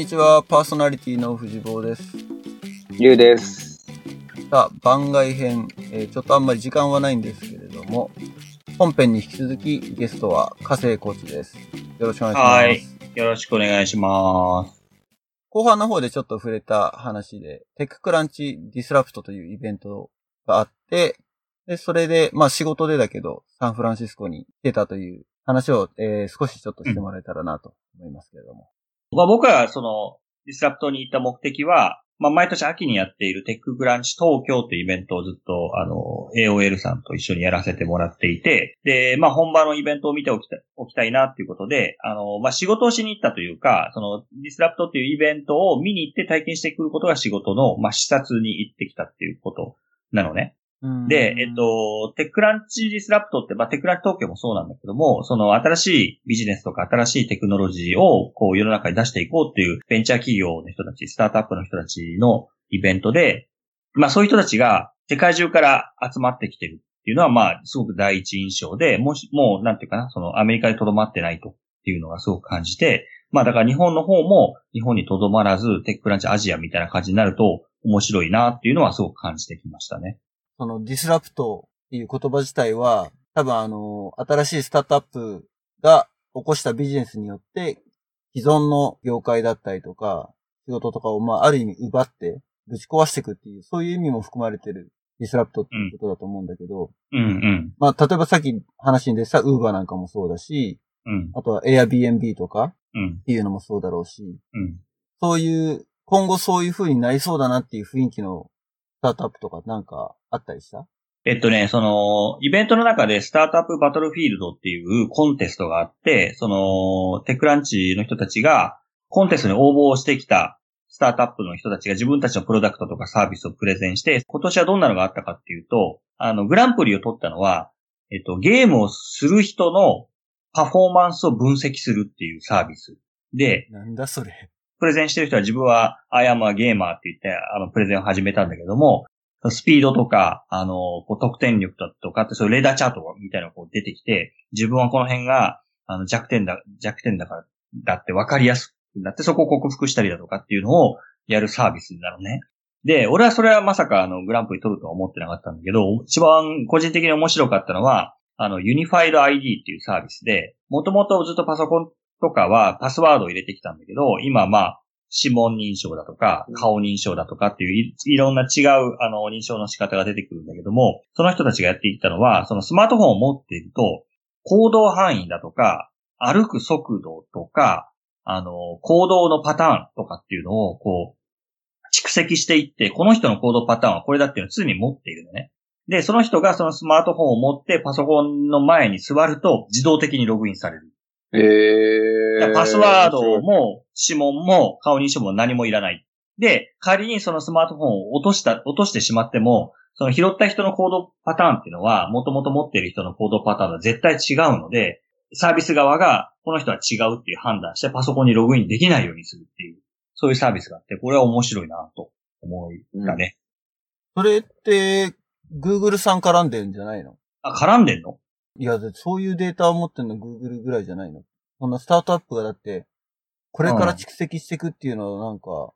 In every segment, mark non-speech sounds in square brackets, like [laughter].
にちは、パーソナリティの藤坊です。ゆうです。さあ、番外編、えーちょっとあんまり時間はないんですけれども、本編に引き続きゲストは加瀬コーチです。よろしくお願いします。はいよろしくお願いします。後半の方でちょっと触れた話で、 TechCrunch Disrupt というイベントがあって、で、それで、まあ仕事でだけど、サンフランシスコに出たという話を、えー少しちょっとしてもらえたらなと思いますけれども。まあ、僕がその、 Disrupt に行った目的は、まあ、毎年秋にやっている TechCrunch 東京というイベントをずっと、あの、AOL さんと一緒にやらせてもらっていて、で、まあ、本場のイベントを見ておきたおきたいなっていうことで、あの、まあ、仕事をしに行ったというか、その、 Disrupt っていうイベントを見に行って体験してくることが仕事の、まあ、視察に行ってきたっていうことなのね。うんで、えっ、、と、 TechCrunch Disrupt って、まあ、 TechCrunch 東京もそうなんだけども、その新しいビジネスとか新しいテクノロジーをこう世の中に出していこうっていうベンチャー企業の人たち、スタートアップの人たちのイベントで、まあそういう人たちが世界中から集まってきてるっていうのはまあすごく第一印象で、もし、もうなんていうかな、そのアメリカに留まってないとっていうのがすごく感じて、まあだから日本の方も日本に留まらずテックランチアジアみたいな感じになると面白いなっていうのはすごく感じてきましたね。そのディスラプトっていう言葉自体は、多分あの、新しいスタートアップが起こしたビジネスによって、既存の業界だったりとか、仕事とかをまあある意味奪って、ぶち壊していくっていう、そういう意味も含まれてるディスラプトっていうことだと思うんだけど、うんうん。まあ例えばさっき話に出てたウーバーなんかもそうだし、うん。あとは Airbnb とかうん。っていうのもそうだろうし、うん。そういう、今後そういう風になりそうだなっていう雰囲気のスタートアップとかなんかあったりした？えっとね、その、イベントの中でスタートアップバトルフィールドっていうコンテストがあって、その、テックランチの人たちがコンテストに応募をしてきたスタートアップの人たちが自分たちのプロダクトとかサービスをプレゼンして、今年はどんなのがあったかっていうと、あの、グランプリを取ったのは、えっと、ゲームをする人のパフォーマンスを分析するっていうサービス。で、なんだそれ。プレゼンしてる人は自分は I am a gamer って言って、あの、プレゼンを始めたんだけども、スピードとか、あの、こう得点力だとかって、そういうレーダーチャートみたいなのがこう出てきて、自分はこの辺が、あの、弱点だ、弱点だから、だって分かりやすくなって、そこを克服したりだとかっていうのをやるサービスなのね。で、俺はそれはまさかあの、グランプリ取るとは思ってなかったんだけど、一番個人的に面白かったのは、あの、ユニファイド ID っていうサービスで、もともとずっとパソコンとかはパスワードを入れてきたんだけど、今まあ、指紋認証だとかうん、顔認証だとかっていういいろんな違う、あの、認証の仕方が出てくるんだけども、その人たちがやっていったのは、そのスマートフォンを持っていると、行動範囲だとか、歩く速度とか、あの、行動のパターンとかっていうのを、こう、蓄積していって、この人の行動パターンはこれだっていうのを常に持っているのね。で、その人がそのスマートフォンを持ってパソコンの前に座ると自動的にログインされる。えー。パスワードも指紋も顔認証も何もいらない。で、仮にそのスマートフォンを落とした、落としてしまっても、その拾った人の行動パターンっていうのは、もともと持っている人の行動パターンとは絶対違うので、サービス側がこの人は違うっていう判断してパソコンにログインできないようにするっていう、そういうサービスがあって、これは面白いなと思いがね。それって、Google さん絡んでんじゃないの？あ、絡んでんの？いや、でそういうデータを持ってんの Google ぐらいじゃないの？そんなスタートアップがだって、これから蓄積していくっていうのはなんか、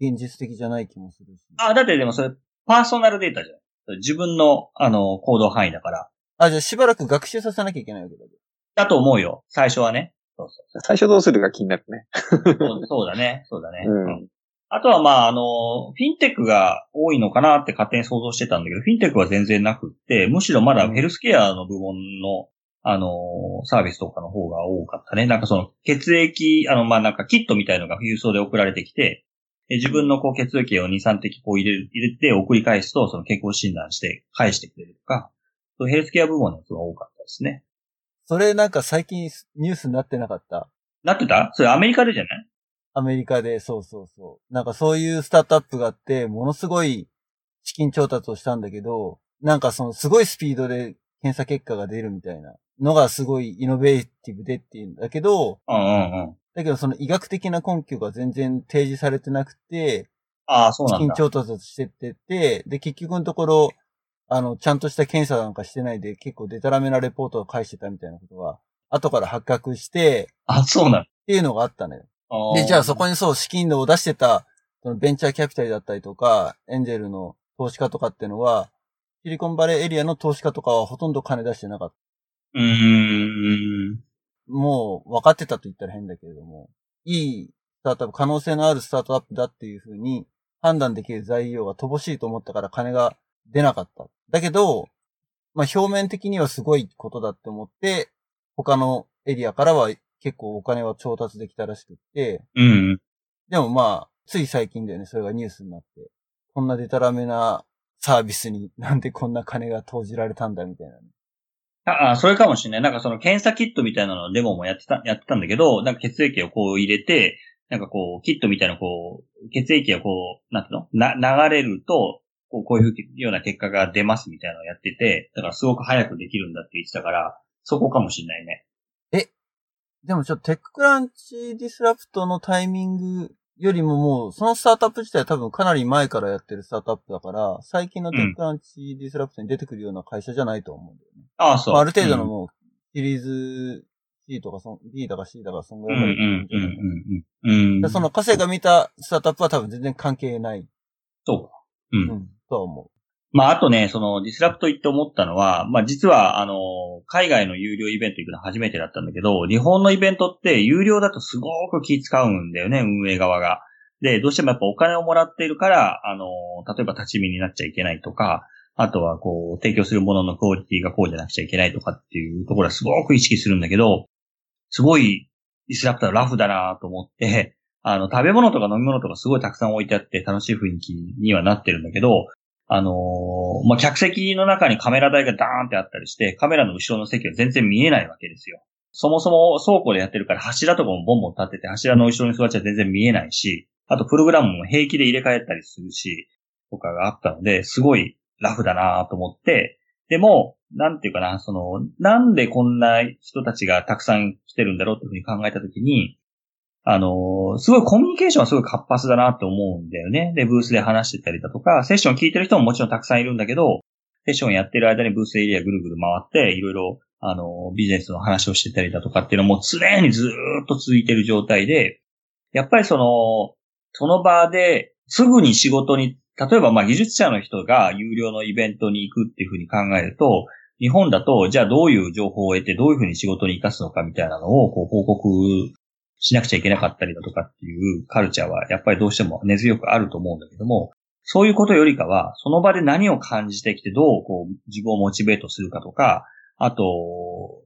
現実的じゃない気もするし。あ、だってでもそれ、パーソナルデータじゃない自分の、あの、行動範囲だから。あ、じゃあしばらく学習させなきゃいけないわけだけだと思うよ。最初はね。そうそう最初どうするか気になるね。そうそうだね。そうだね。うんあとはまあ、あの、フィンテックが多いのかなって勝手に想像してたんだけど、フィンテックは全然なくって、むしろまだヘルスケアの部門の、あの、サービスとかの方が多かったね。なんかその血液、あの、まあなんかキットみたいのが郵送で送られてきて、で自分のこう血液を2、3滴こう入れる、入れて送り返すと、その健康診断して返してくれるとか、ヘルスケア部門のやつが多かったですね。ど。それなんか最近ニュースになってなかった？なってた？それアメリカでじゃない？アメリカで、そうそうそう。なんかそういうスタートアップがあって、ものすごい資金調達をしたんだけど、なんかそのすごいスピードで検査結果が出るみたいなのがすごいイノベーティブでっていうんだけど、うんうんうん。だけどその医学的な根拠が全然提示されてなくて、ああ、そう資金なんだ。調達してってて、で、結局のところ、あの、ちゃんとした検査なんかしてないで結構デタラメなレポートを返してたみたいなことが、後から発覚して、あ、そうなんだ。っていうのがあったのよ。で、じゃあそこに。にそう、資金を出してた、そのベンチャーキャピタルだったりとか、エンジェルの投資家とかっていうのは、シリコンバレーエリアの投資家とかはほとんど金出してなかった。うーん。もう分かってたと言ったら変だけれども、いいスタートアップ、可能性のあるスタートアップだっていうふうに判断できる材料が乏しいと思ったから金が出なかった。だけど、まあ表面的にはすごいことだって思って、他のエリアからは結構お金は調達できたらしくって、うん。でもまあ、つい最近だよね、それがニュースになって。こんなデタラメなサービスに [laughs] なんでこんな金が投じられたんだみたいなね。ああ、それかもしれない。なんかその検査キットみたいなのデモもやってた、やってたんだけど、なんか血液をこう入れて、なんかこう、キットみたいなこう、血液がこう、なんていうの？な、流れると、こうこういうような結果が出ますみたいなのをやってて、だからすごく早くできるんだって言ってたから、そこかもしれないね。でもちょっと TechCrunch Disrupt のタイミングよりももう、そのスタートアップ自体は多分かなり前からやってるスタートアップだから、最近の TechCrunch Disrupt に出てくるような会社じゃないと思うんだよね。ああ、そう。まあ、ある程度のうんもう、シリーズ C とかそん、D だか C だかそんぐうんうらいまでうんうんうん。うん。でその、稼が見たスタートアップは多分全然関係ない。そうか。う。うんん、とは思まあ、あとね、その、ディスラプト行って思ったのは、まあ、実は、あの、海外の有料イベント行くの初めてだったんだけど、日本のイベントって有料だとすごく気使うんだよね、運営側が。で、どうしてもやっぱお金をもらっているから、あの、例えば立ち見になっちゃいけないとか、あとはこう、提供するもののクオリティがこうじゃなくちゃいけないとかっていうところはすごく意識するんだけど、すごいディスラプターラフだなと思って、あの、食べ物とか飲み物とかすごいたくさん置いてあって楽しい雰囲気にはなってるんだけど、あのーまあ、客席の中にカメラ台がダーンってあったりして、カメラの後ろの席は全然見えないわけですよ。そもそも倉庫でやってるから柱とかもボンボン立ってて、柱の後ろに座っちゃ全然見えないし、あとプログラムも平気で入れ替えたりするし、とかがあったので、すごいラフだなと思って、でも、なんていうかな、その、なんでこんな人たちがたくさん来てるんだろうっていうふうに考えたときに、あの、すごいコミュニケーションはすごい活発だなって思うんだよね。で、ブースで話してたりだとか、セッション聞いてる人ももちろんたくさんいるんだけど、セッションやってる間にブースエリアぐるぐる回って、いろいろ、あの、ビジネスの話をしてたりだとかっていうのも常にずっと続いてる状態で、やっぱりその、その場で、すぐに仕事に、例えばまあ技術者の人が有料のイベントに行くっていうふうに考えると、日本だと、じゃあどういう情報を得て、どういうふうに仕事に活かすのかみたいなのを、こう報告しなくちゃいけなかったりだとかっていうカルチャーは、やっぱりどうしても根強くあると思うんだけども、そういうことよりかは、その場で何を感じてきて、どうこう自分をモチベートするかとか、あと、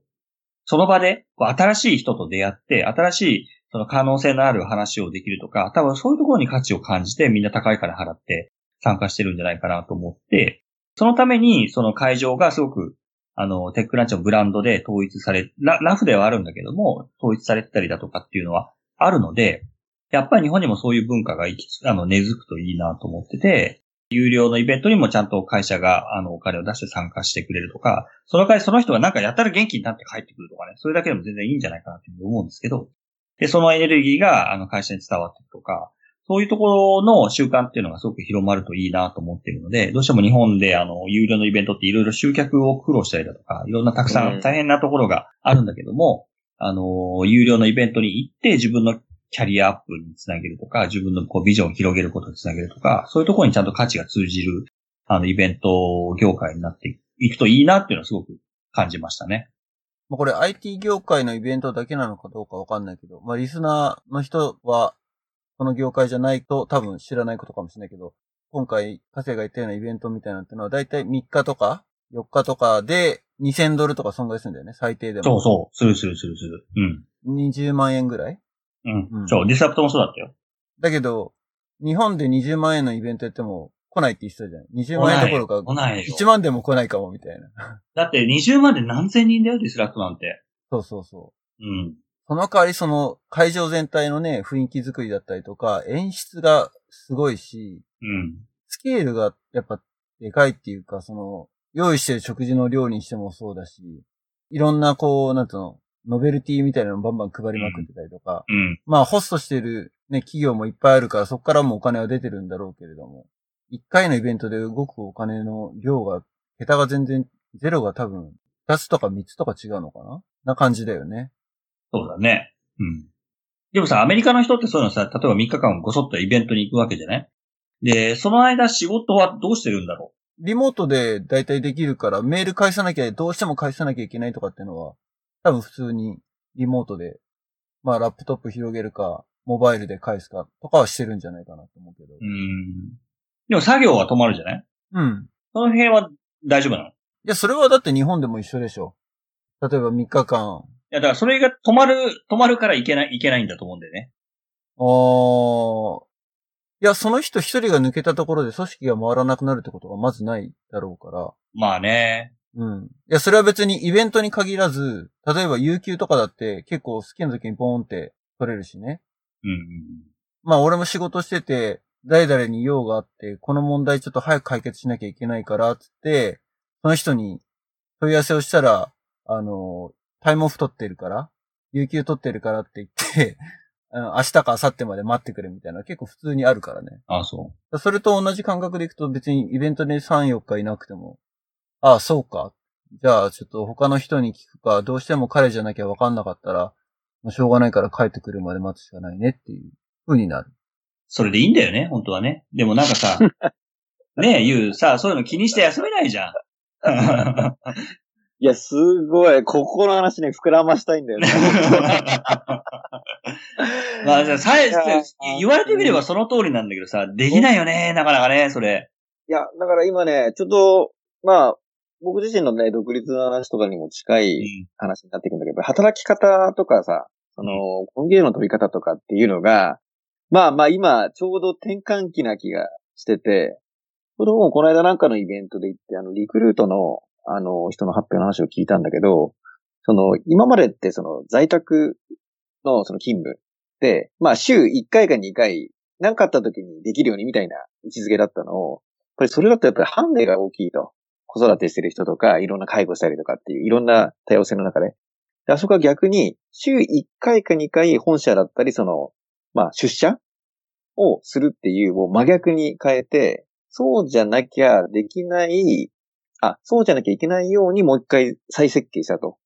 その場でこう新しい人と出会って、新しいその可能性のある話をできるとか、多分そういうところに価値を感じてみんな高いから払って参加してるんじゃないかなと思って、そのためにその会場がすごくあの、テックランチのブランドで統一され、ララフではあるんだけども、統一されてたりだとかっていうのはあるので、やっぱり日本にもそういう文化が生きつ、あの、根付くといいなと思ってて、有料のイベントにもちゃんと会社が、あの、お金を出して参加してくれるとか、その代わりその人がなんかやったら元気になって帰ってくるとかね、それだけでも全然いいんじゃないかなというふうに思うんですけど、で、そのエネルギーが、あの、会社に伝わっていくとか、そういうところの習慣っていうのがすごく広まるといいなと思っているので、どうしても日本であの、有料のイベントっていろいろ集客を苦労したりだとか、いろんなたくさうんん大変なところがあるんだけども、あの、有料のイベントに行って自分のキャリアアップにつなげるとか、自分のこうビジョンを広げることにつなげるとか、そういうところにちゃんと価値が通じる、あの、イベント業界になっていくといいなっていうのはすごく感じましたね。まあ、これ IT 業界のイベントだけなのかどうかわかんないけど、まあ、リスナーの人は、この業界じゃないと多分知らないことかもしれないけど、今回、加瀬が言ったようなイベントみたいなのってのは、だいたい3日とか4日とかで2000ドルとか損害するんだよね、最低でも。そうそう。するするするする。うん。20万円ぐらい？うん。うんそう、ディスラプトもそうだったよ。だけど、日本で20万円のイベントやっても来ないって言ってたじゃん。20万円どころか、来ないよ。1万でも来ないかもみたいな。だって20万で何千人だよ、ディスラプトなんて。そうそうそう。うん。その代わりその会場全体のね、雰囲気作りだったりとか、演出がすごいし、うん。スケールがやっぱでかいっていうか、その、用意してる食事の量にしてもそうだし、いろんなこう、なんつうの、ノベルティみたいなのバンバン配りまくってたりとか、うん。まあホストしてるね、企業もいっぱいあるから、そこからもお金は出てるんだろうけれども、一回のイベントで動くお金の量が、桁が全然、ゼロが多分、二つとか三つとか違うのかな？な感じだよね。そうだね。うん。でもさ、アメリカの人ってそういうのさ、例えば3日間ごそっとイベントに行くわけじゃない？で、その間仕事はどうしてるんだろリモートで大体できるから、メール返さなきゃ、どうしても返さなきゃいけないとかっていうのは、多分普通にリモートで、まあラップトップ広げるか、モバイルで返すかとかはしてるんじゃないかなと思うけどう。う。ん。でも作業は止まるじゃない？うん。その辺は大丈夫なの？いいや、それはだって日本でも一緒でしょ。例えば3日間、や、だからそれが止まる、止まるからいけない、いけないんだと思うんだよね。あーいや、その人一人が抜けたところで組織が回らなくなるってことがまずないだろうから。まあね。うん。いや、それは別にイベントに限らず、例えば有給とかだって結構好きな時にポーンって取れるしね。うんうん。まあ俺も仕事してて、誰々に用があって、この問題ちょっと早く解決しなきゃいけないから、つって、その人に問い合わせをしたら、あの、タイムオフ取ってるから、有給取ってるからって言って、[laughs] うん明日か明後日まで待ってくれみたいな結構普通にあるからね。あそそれと同じ感覚でいくと別にイベントで3、4日いなくても、ああ、そうか。じゃあちょっと他の人に聞くか、どうしても彼じゃなきゃわかんなかったら、もうしょうがないから帰ってくるまで待つしかないねっていう風になる。それでいいんだよね、本当はね。でもなんかさ、[laughs] ねえ、ゆうさ、そういうの気にして休めないじゃん。[laughs] いや、すごい。ここの話ね、膨らましたいんだよね。[laughs] まあ、じゃあさえ言われてみればその通りなんだけどさ、できないよね、なかなかね、それ。いや、だから今ね、ちょっと、まあ、僕自身のね、独立の話とかにも近ういん。話になってくるんだけど、働き方とかさ、その、根源の取り方とかっていうのが、まあまあ今、ちょうど転換期な気がしてて、この間なんかのイベントで行って、あの、リクルートの、あの、人の発表の話を聞いたんだけど、その、今までってその、在宅のその勤務で、まあ週1回か2回、何かあった時にできるようにみたいな位置づけだったのを、やっぱりそれだとやっぱりハンデが大きいと。子育てしてる人とか、いろんな介護したりとかっていう、いろんな多様性の中で。であそこは逆に、週1回か2回本社だったり、その、まあ出社をするっていう、もう真逆に変えて、そうじゃなきゃできない、あ、そうじゃなきゃいけないようにもう一回再設計したと。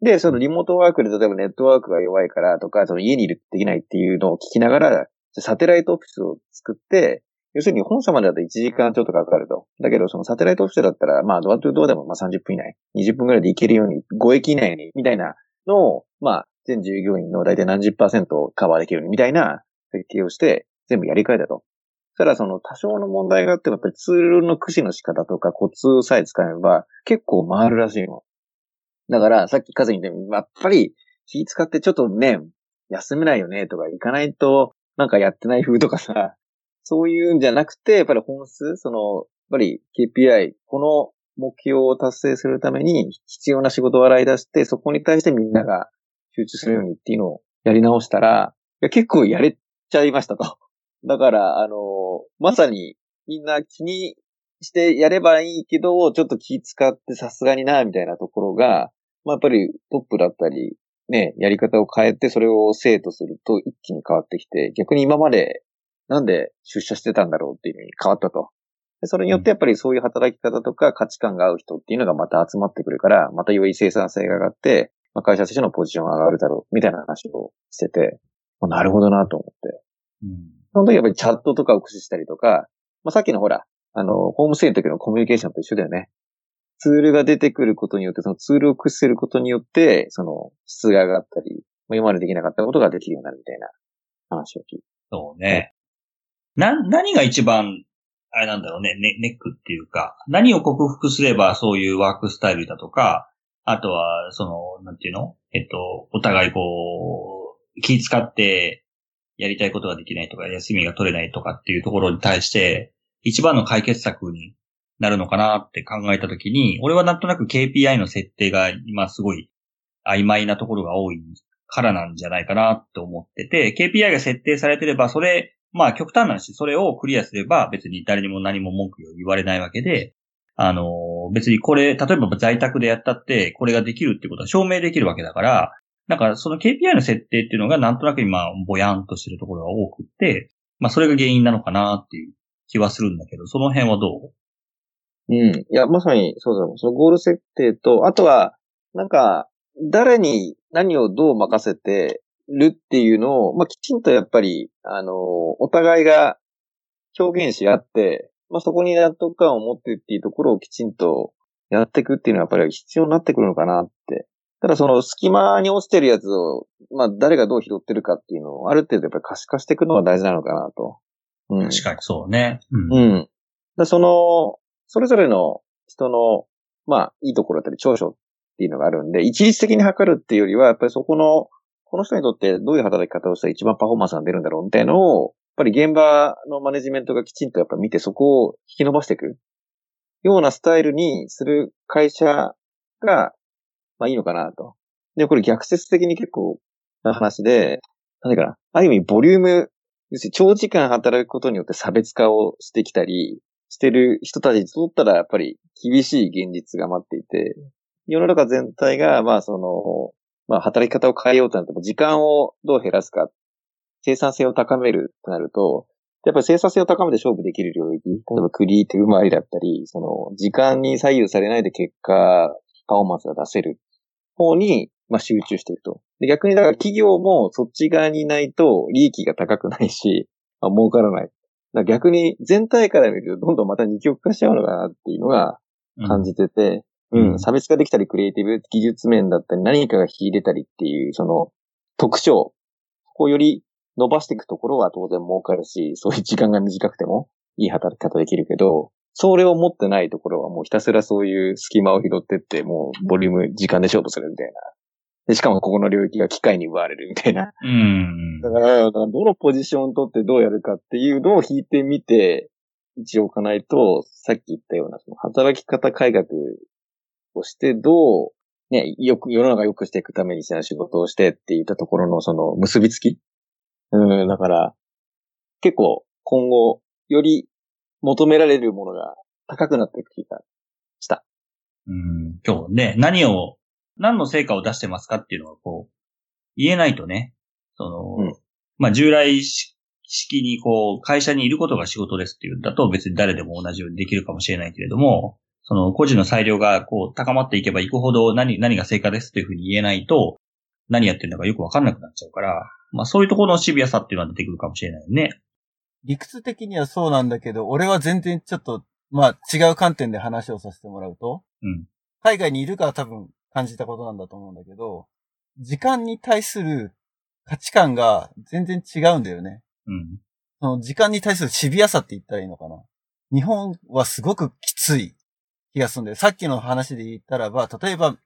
で、そのリモートワークで例えばネットワークが弱いからとか、その家にいるできないっていうのを聞きながら、サテライトオフィスを作って、要するに本社までだと1時間ちょっとかかると。だけどそのサテライトオフィスだったら、まあドアトゥドアでもまあ30分以内、20分ぐらいで行けるように、5駅以内に、みたいなのを、まあ全従業員の大体何十パーセントをカバーできるようにみたいな設計をして、全部やり替えたと。したらその多少の問題があっても、やっぱりツールの駆使の仕方とかコツさえ使えば結構回るらしいの。だから、さっきカズに言ったように、やっぱり気使ってちょっとね、休めないよねとか行かないとなんかやってない風とかさ、そういうんじゃなくて、やっぱり本数、その、やっぱり KPI、この目標を達成するために必要な仕事を洗い出して、そこに対してみんなが集中するようにっていうのをやり直したら、いや結構やれちゃいましたと。だから、あの、まさにみんな気にしてやればいいけど、ちょっと気使ってさすがにな、みたいなところが、まあ、やっぱりトップだったり、ね、やり方を変えてそれを生とすると一気に変わってきて、逆に今までなんで出社してたんだろうっていうふうに変わったと。でそれによってやっぱりそういう働き方とか価値観が合う人っていうのがまた集まってくるから、またより生産性が上がって、まあ、会社としてのポジションが上がるだろう、みたいな話をしてて、まあなるほどなと思って。うん。その時やっぱりチャットとかを駆使したりとか、まあ、さっきのほら、あの、ホームステイの時のコミュニケーションと一緒だよね。ツールが出てくることによって、そのツールを駆使することによって、その質が上がったり、まあ今までできなかったことができるようになるみたいな話を聞いて。そうね。な、何が一番、あれなんだろうね、ネネックっていうか、何を克服すればそういうワークスタイルだとか、あとは、その、なんていうの？えっと、お互いこう、気使ってやりたいことができないとか、休みが取れないとかっていうところに対して、一番の解決策になるのかなって考えたときに、俺はなんとなく KPI の設定が今すごい曖昧なところが多いからなんじゃないかなって思ってて、KPI が設定されてれば、それ、まあ極端な話、それをクリアすれば別に誰にも何も文句を言われないわけで、あの、別にこれ、例えば在宅でやったって、これができるってことは証明できるわけだから、なんかその KPI の設定っていうのがなんとなく今、ぼやんとしてるところが多くて、まあそれが原因なのかなっていう気はするんだけど、その辺はどう？うん。いや、まさにそうだもん。そのゴール設定と、あとは、なんか、誰に何をどう任せてるっていうのを、まあ、きちんとやっぱり、あの、お互いが表現し合って、まあ、そこに納得感を持ってっていうところをきちんとやっていくっていうのはやっぱり必要になってくるのかなって。ただその隙間に落ちてるやつを、まあ、誰がどう拾ってるかっていうのをある程度やっぱり可視化していくのが大事なのかなと。うん。確かにそうね。うん。うん。だその、それぞれの人の、まあ、いいところだったり長所っていうのがあるんで、一律的に測るっていうよりは、やっぱりそこの、この人にとってどういう働き方をしたら一番パフォーマンスが出るんだろうみたいなのを、やっぱり現場のマネジメントがきちんとやっぱ見てそこを引き伸ばしていくようなスタイルにする会社が、まあいいのかなと。で、これ逆説的に結構な話で、何かな、ある意味ボリューム、要するに長時間働くことによって差別化をしてきたり、してる人たちにとったらやっぱり厳しい現実が待っていて、世の中全体が、まあその、まあ働き方を変えようとなっても時間をどう減らすか、生産性を高めるとなると、やっぱり生産性を高めて勝負できる領域、例えばクリエイティブ周りだったり、その時間に左右されないで結果、パフォーマンスが出せる方に、まあ集中していくと。で逆にだから企業もそっち側にいないと利益が高くないし、[laughs] まあ、儲からない。だ逆に全体から見るとどんどんまた二極化しちゃうのかなっていうのが感じてて、ううんん、差別化できたりクリエイティブ技術面だったり何かが秀でたりっていうその特徴、そこをより伸ばしていくところは当然儲かるし、そういう時間が短くてもいい働き方できるけど、それを持ってないところはもうひたすらそういう隙間を拾ってって、もうボリューム、時間で勝負するみたいな。で、しかもここの領域が機械に奪われるみたいな。うん。だから、だからどのポジションを取ってどうやるかっていうのを引いてみて、一応置かないと、さっき言ったような、その働き方改革をして、どう、ね、よく、世の中良くしていくために仕事をしてって言ったところのその結びつきうん、だから、結構今後、より求められるものが高くなっていく気がした。うん。今日ね、何を、何の成果を出してますかっていうのはこう、言えないとね、その、うんまあ従来式にこう、会社にいることが仕事ですっていうんだと別に誰でも同じようにできるかもしれないけれども、その個人の裁量がこう高まっていけばいくほど何、何が成果ですっていうふうに言えないと、何やってるのかよくわかんなくなっちゃうから、まあそういうところのシビアさっていうのは出てくるかもしれないよね。理屈的にはそうなんだけど、俺は全然ちょっと、まあ違う観点で話をさせてもらうと、うん。海外にいるから多分感じたことなんだと思うんだけど、時間に対する価値観が全然違うんだよね。うん。その時間に対するシビアさって言ったらいいのかな。日本はすごくきつい気がするんだよ。さっきの話で言ったらば、例えば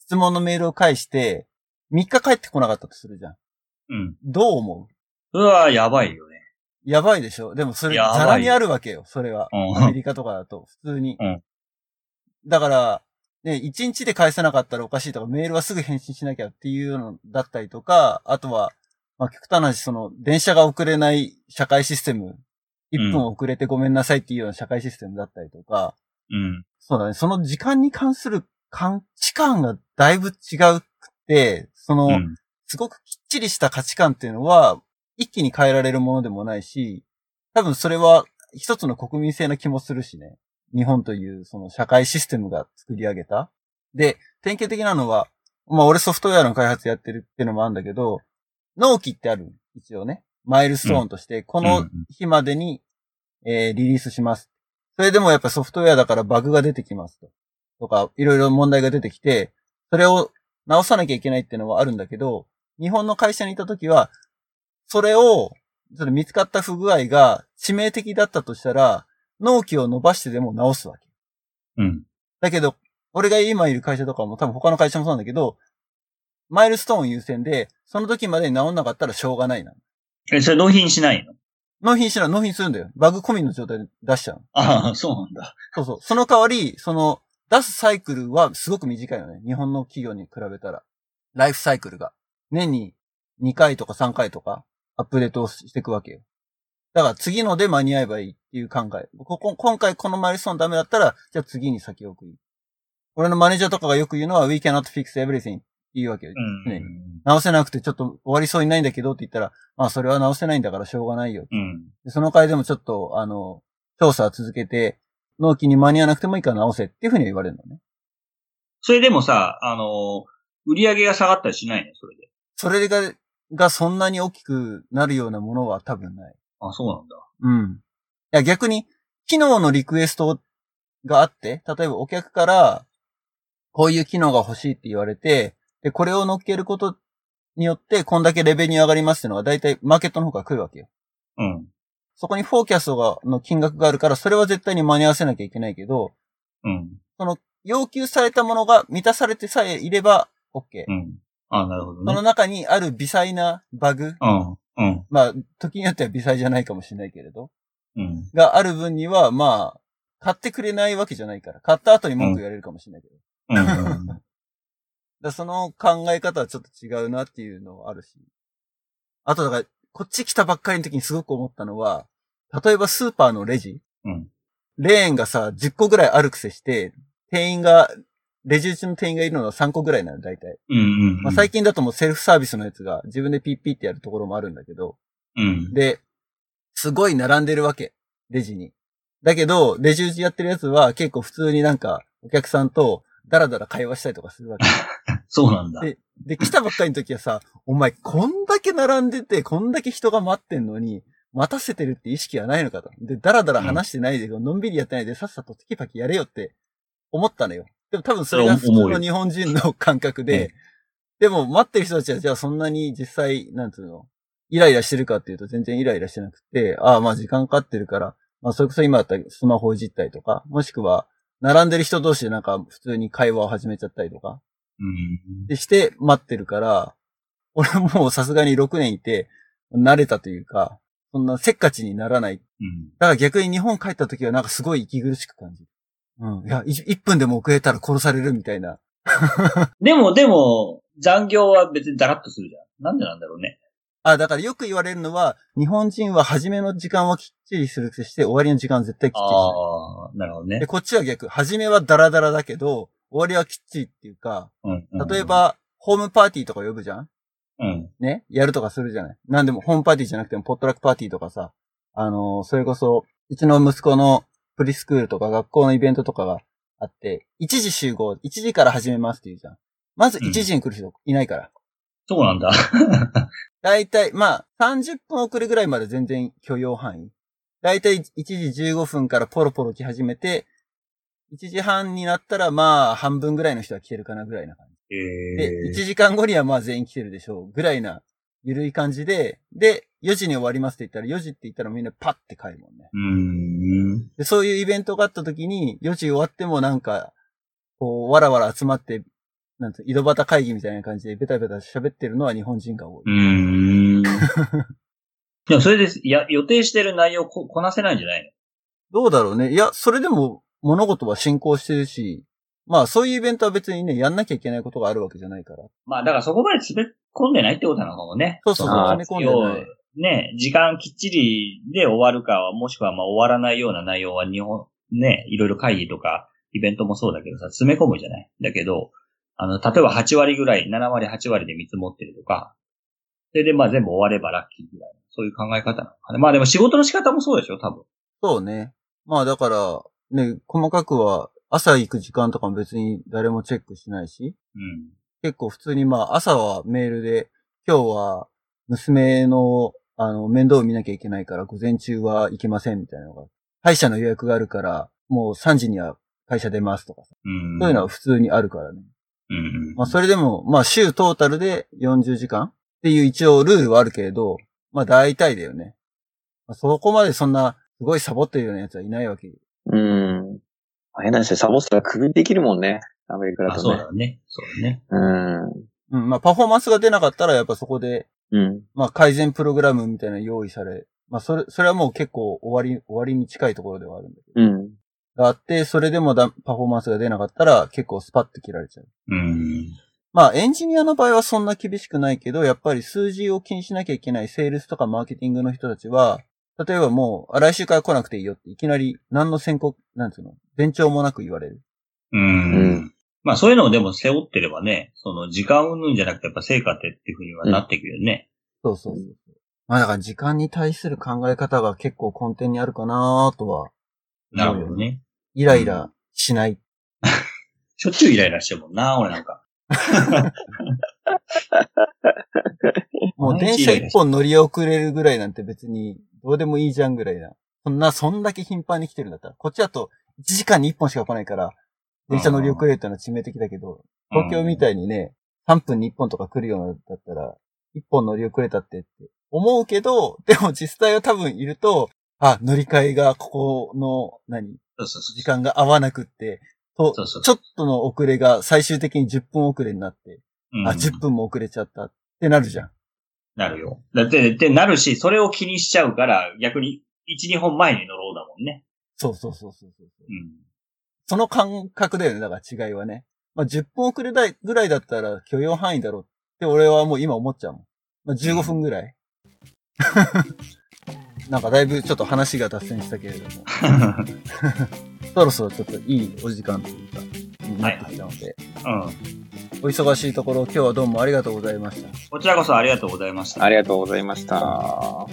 質問のメールを返して、3日帰ってこなかったとするじゃん。うん。どう思う？うわやばいよね。やばいでしょ。でもそれ、やばい。ざらにあるわけよ、それは。うん。アメリカとかだと、普通に。うん。だから、ね、1日で返せなかったらおかしいとか、メールはすぐ返信しなきゃっていうのだったりとか、あとは、まあ、極端な話、その、電車が遅れない社会システム、1分遅れてごめんなさいっていうような社会システムだったりとか、うん。そうだね、その時間に関する価値観がだいぶ違うくて、その、うん。すごくきっちりした価値観っていうのは、一気に変えられるものでもないし、多分それは一つの国民性な気もするしね。日本というその社会システムが作り上げた。で、典型的なのは、まあ俺ソフトウェアの開発やってるっていうのもあるんだけど、納期ってある。一応ね。マイルストーンとして、この日までに、えーリリースします。それでもやっぱソフトウェアだからバグが出てきますと。とか、いろいろ問題が出てきて、それを直さなきゃいけないっていうのはあるんだけど、日本の会社にいたときは、それを、その見つかった不具合が致命的だったとしたら、納期を伸ばしてでも直すわけ。うん。だけど、俺が今いる会社とかも多分他の会社もそうなんだけど、マイルストーン優先で、その時までに直んなかったらしょうがないな。え、それ納品しないの？納品しない、納品するんだよ。バグ込みの状態で出しちゃうの。ああ、そうなんだ。そうそう。その代わり、その、出すサイクルはすごく短いのね。日本の企業に比べたら。ライフサイクルが。年に2回とか3回とかアップデートをしていくわけよ。だから次ので間に合えばいいっていう考え。ここ今回このマイルストーンダメだったら、じゃあ次に先送り。俺のマネージャーとかがよく言うのは、we cannot fix everything って言うわけよ。うん。常に直せなくてちょっと終わりそうにないんだけどって言ったら、まあそれは直せないんだからしょうがないよ。うん。でその代わりでもちょっと、あの、調査を続けて、納期に間に合わなくてもいいから直せっていうふうには言われるのね。それでもさ、あの、売り上げが下がったりしないの？それで。それががそんなに大きくなるようなものは多分ない。あ、そうなんだ。うん。いや、逆に、機能のリクエストがあって、例えばお客から、こういう機能が欲しいって言われて、で、これを乗っけることによって、こんだけレベニュー上がりますっていうのが、大体マーケットの方から来るわけよ。うん。そこにフォーキャストが、の金額があるから、それは絶対に間に合わせなきゃいけないけど、うん。要求されたものが満たされてさえいれば、OK。うん。あ、なるほどそのね。中にある微細なバグ、うん。うん。まあ、時によっては微細じゃないかもしれないけれど、うん。がある分には、まあ、買ってくれないわけじゃないから、買った後に文句言われるかもしれないけど。だかうん。[laughs] らその考え方はちょっと違うなっていうのはあるし。あとだから、こっち来たばっかりの時にすごく思ったのは、例えばスーパーのレジ、うん。レーンがさ、10個ぐらいあるくせして、店員が、レジ打ちの店員がいるのは3個ぐらいなの、大体。うん。うん。まあ、最近だともうセルフサービスのやつが自分でピッピッってやるところもあるんだけど、うん。で、すごい並んでるわけ。レジに。だけど、レジ打ちやってるやつは結構普通になんかお客さんとダラダラ会話したりとかするわけ。[laughs] そうなんだ。でで、来たばっかりの時はさ、お前こんだけ並んでて、こんだけ人が待ってんのに、待たせてるって意識はないのかと。で、ダラダラ話してないで、のんびりやってないで、さっさとテキパキやれよって思ったのよ。でも多分それが普通の日本人の感覚で、でも待ってる人たちはじゃあそんなに実際、なんつうの、イライラしてるかっていうと全然イライラしてなくて、ああまあ時間かかってるから、まあそれこそ今だったらスマホいじったりとか、もしくは、並んでる人同士でなんか普通に会話を始めちゃったりとか、うん。でして待ってるから、俺もうさすがに6年いて、慣れたというか、そんなせっかちにならない。うん。だから逆に日本帰った時はなんかすごい息苦しく感じる。うん。いや、1分でも遅れたら殺されるみたいな。[laughs] でも、でも、残業は別にダラッとするじゃん。なんでなんだろうね。あ、だからよく言われるのは、日本人は初めの時間はきっちりするくせして、終わりの時間は絶対きっちりしない。ああ、なるほどねで、。こっちは逆。初めはダラダラだけど、終わりはきっちりっていうか、うん。うん例え、ば、ホームパーティーとか呼ぶじゃん？うん。ね？やるとかするじゃない？なんでも、ホームパーティーじゃなくても、ポットラックパーティーとかさ、あのーそれこそ、うちの息子のプリスクールとか学校のイベントとかがあって、1時集合、1時から始めますって言うじゃん。まず1時に来る人いないから。そうなんだ。だいたい、まあ、30分遅れぐらいまで全然許容範囲。だいたい1時15分からポロポロ来始めて、1時半になったらまあ、半分ぐらいの人は来てるかなぐらいな感じ。で、え1時間後にはまあ全員来てるでしょう。ぐらいな、ゆるい感じで、で、4時に終わりますって言ったら、4時って言ったらみんなパッて帰るもんね。うん。で、そういうイベントがあった時に、4時終わってもなんか、こう、わらわら集まって、なんて、井戸端会議みたいな感じでベタベタ喋ってるのは日本人が多い。うん。[laughs] でもそれで、いや、予定してる内容ここなせないんじゃないの？どうだろうね。いや、それでも物事は進行してるし、まあそういうイベントは別にね、やんなきゃいけないことがあるわけじゃないから。まあ、だからそこまで詰め込んでないってことなのかもね。そうそうそうの詰め込んでない要ね、時間きっちりで終わるか、もしくはまあ終わらないような内容は日本、ね、いろいろ会議とか、イベントもそうだけどさ、詰め込むじゃない？だけど、あの、例えば8割ぐらい、7割、8割で見積もってるとか、それでまあ全部終わればラッキーぐらい。そういう考え方なのかな。まあでも仕事の仕方もそうでしょ、多分。そうね。まあだから、ね、細かくは朝行く時間とかも別に誰もチェックしないし、うん。結構普通にまあ朝はメールで、今日は娘のあの面倒を見なきゃいけないから午前中は行けませんみたいなのが、歯医者の予約があるからもう3時には会社出ますとかさ、うん。そういうのは普通にあるからね。うん。まあそれでも、まあ週トータルで40時間っていう一応ルールはあるけれど、まあ大体だよね。まあ、そこまでそんなすごいサボってるようなやつはいないわけ。うん。変な話でサボったらクビできるもんね。アメリカだあ、とね。そうだね。そうだね。うん。うん、まあパフォーマンスが出なかったらやっぱそこで、うん。まあ改善プログラムみたいなの用意され、まあそれ、それはもう結構終わり、終わりに近いところではあるんだけど。うん。があって、それでもだパフォーマンスが出なかったら結構スパッと切られちゃう。うん。まあエンジニアの場合はそんな厳しくないけど、やっぱり数字を気にしなきゃいけないセールスとかマーケティングの人たちは、例えばもう、あ来週から来なくていいよっていきなり何の宣告、なんつうの、前兆もなく言われる。う。うんまあそういうのをでも背負ってればね、その時間云々じゃなくてやっぱ成果ってっていうふうにはなっていくよね。そうそうそうそう。まあだから時間に対する考え方が結構根底にあるかなとは、なるほどね。イライラしない。[laughs] しょっちゅうイライラしてるもんな、俺なんか。[laughs] もう電車一本乗り遅れるぐらいなんて別にどうでもいいじゃんぐらいな。そんな、そんだけ頻繁に来てるんだったら。こっちだと1時間に1本しか来ないから、電車乗り遅れるってのは致命的だけど、東京みたいにね、3分に1本とか来るようだったら、1本乗り遅れたってって思うけど、でも実際は多分いると、あ、乗り換えがここの、何？時間が合わなくって、と、ちょっとの遅れが最終的に10分遅れになって、うんあ、10分も遅れちゃったってなるじゃん。なるよ。だって、で、なるし、それを気にしちゃうから、逆に、1、2本前に乗ろうだもんね。そうそうそうそうそう。うん。その感覚だよね、だから違いはね。まあ、10分遅れだいぐらいだったら許容範囲だろうって俺はもう今思っちゃうもん。まあ、15分ぐらい。なんかだいぶちょっと話が脱線したけれども、[laughs] そろそろちょっといいお時間というか、になってきたので、うん。お忙しいところ今日はどうもありがとうございました。こちらこそありがとうございました。ありがとうございました。